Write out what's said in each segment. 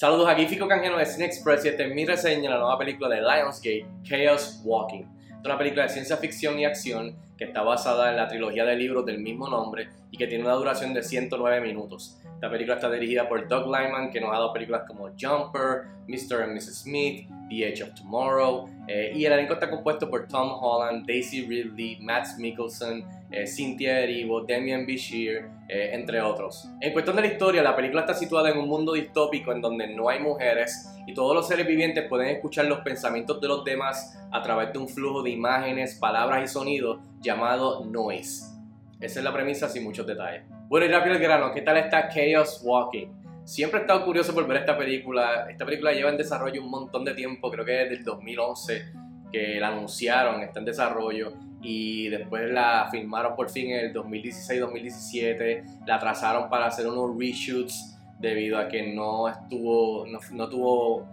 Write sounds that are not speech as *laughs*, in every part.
Saludos, aquí Fico Canjeno de Cine Express y esta es mi reseña de la nueva película de Lionsgate, Chaos Walking. Es una película de ciencia ficción y acción que está basada en la trilogía de libros del mismo nombre y que tiene una duración de 109 minutos. Esta película está dirigida por Doug Lyman, que nos ha dado películas como Jumper, Mr. and Mrs. Smith, The Edge of Tomorrow, eh, y el elenco está compuesto por Tom Holland, Daisy Ridley, Matt Mikkelsen, eh, Cynthia Erivo, Damian Bichir, eh, entre otros. En cuestión de la historia, la película está situada en un mundo distópico en donde no hay mujeres y todos los seres vivientes pueden escuchar los pensamientos de los demás a través de un flujo de imágenes, palabras y sonidos llamado noise. Esa es la premisa sin muchos detalles. Bueno, y rápido el grano, ¿qué tal está Chaos Walking? Siempre he estado curioso por ver esta película. Esta película lleva en desarrollo un montón de tiempo, creo que desde el 2011 que la anunciaron, está en desarrollo y después la filmaron por fin en el 2016-2017, la trazaron para hacer unos reshoots debido a que no estuvo, no, tuvo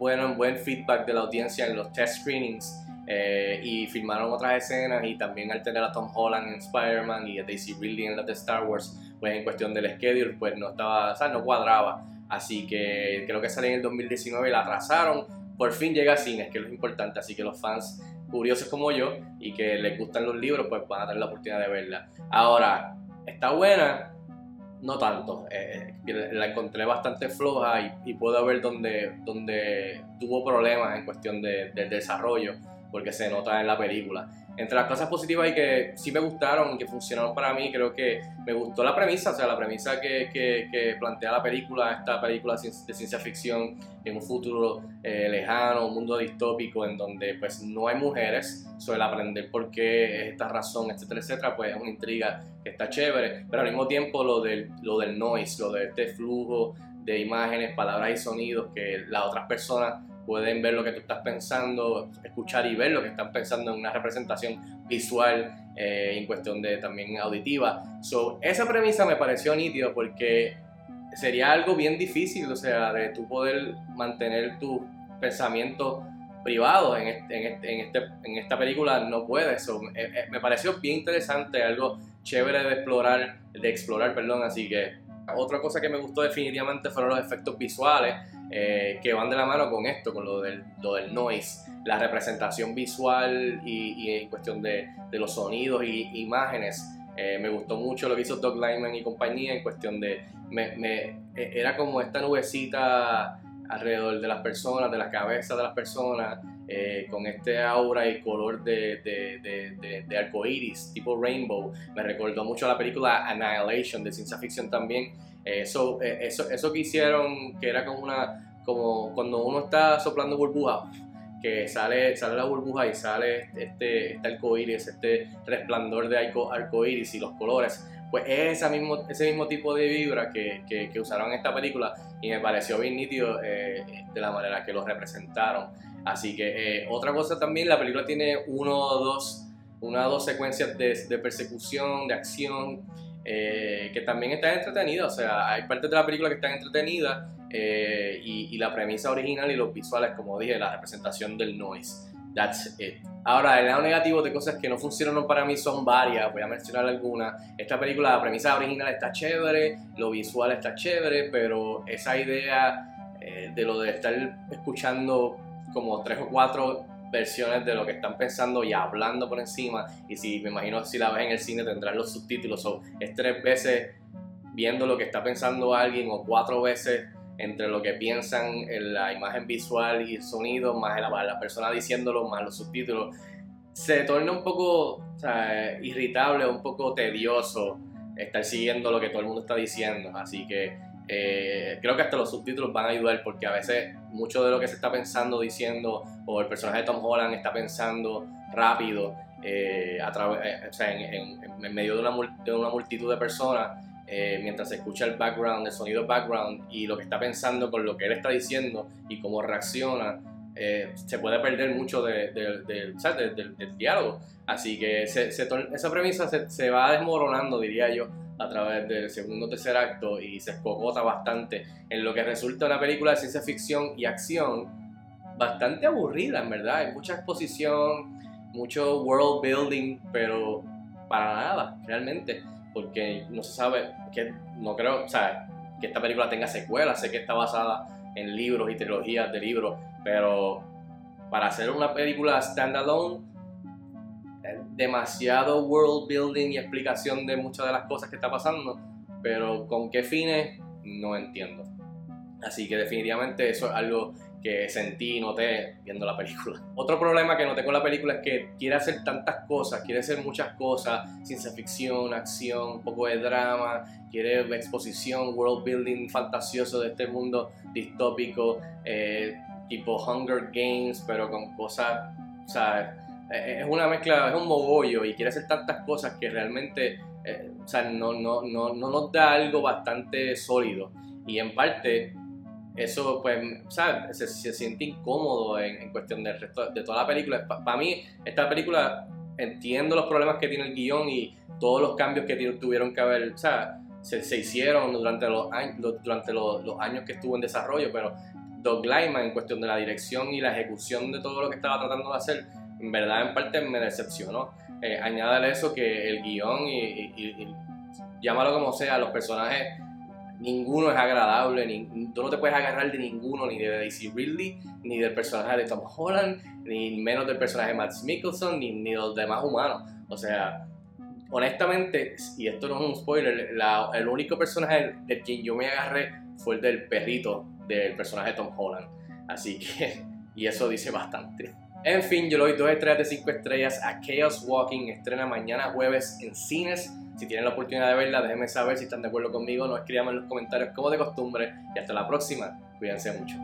bueno, buen feedback de la audiencia en los test screenings eh, y filmaron otras escenas y también al tener a Tom Holland en Spider-Man y a Daisy Ridley en la de Star Wars, pues en cuestión del schedule pues no estaba, o sea, no cuadraba. Así que creo que salió en el 2019 y la atrasaron. Por fin llega a cines, que es lo importante. Así que los fans curiosos como yo y que les gustan los libros, pues van a tener la oportunidad de verla. Ahora, está buena, no tanto. Eh, la encontré bastante floja y, puedo ver donde, donde tuvo problemas en cuestión de, del desarrollo porque se nota en la película. Entre las cosas positivas y que sí me gustaron y que funcionaron para mí, creo que me gustó la premisa, o sea, la premisa que, que, plantea la película, esta película de ciencia ficción en un futuro eh, lejano, un mundo distópico en donde pues no hay mujeres, suele aprender por qué esta razón, etcétera, etcétera, pues es una intriga que está chévere, pero al mismo tiempo lo del, lo del noise, lo de este flujo de imágenes, palabras y sonidos que las otras personas pueden ver lo que tú estás pensando, escuchar y ver lo que están pensando en una representación visual eh, en cuestión de también auditiva. So, esa premisa me pareció nítido porque sería algo bien difícil, o sea, de tú poder mantener tu pensamiento privado en, este, en, este, en, esta película no puedes. So, eh, me pareció bien interesante, algo chévere de explorar, de explorar, perdón, así que otra cosa que me gustó definitivamente fueron los efectos visuales eh, que van de la mano con esto, con lo del, lo del noise, la representación visual y, en cuestión de, de, los sonidos y imágenes. Eh, me gustó mucho lo que hizo Doug Lyman y compañía en cuestión de, me, me, e, era como esta nubecita alrededor de las personas, de las cabezas de las personas, eh, con este aura y color de, de, de, de arco iris, tipo rainbow. Me recordó mucho a la película Annihilation de ciencia ficción también, eso, eh, eso, eso que hicieron, que era como una, como cuando uno está soplando burbuja, que sale, sale la burbuja y sale este, este arcoíris, este resplandor de arcoíris y los colores, pues es ese mismo, ese mismo tipo de vibra que, que, usaron en esta película y me pareció bien nítido eh, de la manera que lo representaron. Así que eh, otra cosa también, la película tiene uno o dos, una o dos secuencias de, de persecución, de acción, eh, que también está entretenida, o sea, hay partes de la película que están entretenidas eh, y, la premisa original y los visuales, como dije, la representación del noise. That's it. Ahora, el lado negativo de cosas que no funcionaron para mí son varias, voy a mencionar algunas. Esta película, la premisa original está chévere, lo visual está chévere, pero esa idea eh, de lo de estar escuchando como tres o cuatro versiones de lo que están pensando y hablando por encima. Y si me imagino si la ves en el cine tendrás los subtítulos. O es tres veces viendo lo que está pensando alguien o cuatro veces entre lo que piensan en la imagen visual y el sonido, más la, la persona diciéndolo, más los subtítulos. Se torna un poco irritable, un poco tedioso estar siguiendo lo que todo el mundo está diciendo. Así que eh, creo que hasta los subtítulos van a ayudar porque a veces mucho de lo que se está pensando, diciendo, o el personaje de Tom Holland está pensando rápido, eh, a eh, o sea, en, medio de una, de una, multitud de personas, mientras se escucha el background, el sonido background y lo que está pensando con lo que él está diciendo y cómo reacciona, se puede perder mucho de, del diálogo. Así que esa premisa se, se va desmoronando, diría yo a través del segundo tercer acto y se escogota bastante en lo que resulta una película de ciencia ficción y acción bastante aburrida, en verdad. Hay mucha exposición, mucho world building, pero para nada, realmente, porque no se sabe, que no creo, o sea, que esta película tenga secuela, sé que está basada en libros y trilogías de libros, pero para hacer una película standalone, demasiado world building y explicación de muchas de las cosas que está pasando, pero con qué fines no entiendo. Así que definitivamente eso es algo que sentí y noté viendo la película. *laughs* Otro problema que noté con la película es que quiere hacer tantas cosas, quiere hacer muchas cosas, ciencia ficción, acción, un poco de drama, quiere exposición, world building fantasioso de este mundo distópico, eh, tipo Hunger Games, pero con cosas, sea, es una mezcla, es un mogollo y quiere hacer tantas cosas que realmente, eh, o sea, no, no, no, no nos da algo bastante sólido. Y en parte eso pues, ¿sabes? Se, se siente incómodo en, cuestión del resto de toda la película. Para mí, esta película entiendo los problemas que tiene el guion y todos los cambios que tuvieron que haber, o sea, se, se hicieron durante, los, años, durante los, los, años que estuvo en desarrollo, pero Doug Lyman en cuestión de la dirección y la ejecución de todo lo que estaba tratando de hacer, en verdad en parte me decepcionó. Eh, añádale eso que el guion y, y, y llámalo como sea, los personajes ninguno es agradable, ni, tú no te puedes agarrar de ninguno, ni de Daisy Ridley, ni del personaje de Tom Holland, ni menos del personaje de Matt Mikkelsen, ni, ni de los demás humanos. O sea, honestamente, y esto no es un spoiler, el único personaje del quien yo me agarré fue el del perrito del personaje de Tom Holland. Así que, y eso dice bastante. En fin, yo le doy 2 estrellas de 5 estrellas a Chaos Walking. Estrena mañana jueves en cines. Si tienen la oportunidad de verla, déjenme saber si están de acuerdo conmigo. Nos escriban en los comentarios como de costumbre. Y hasta la próxima. Cuídense mucho.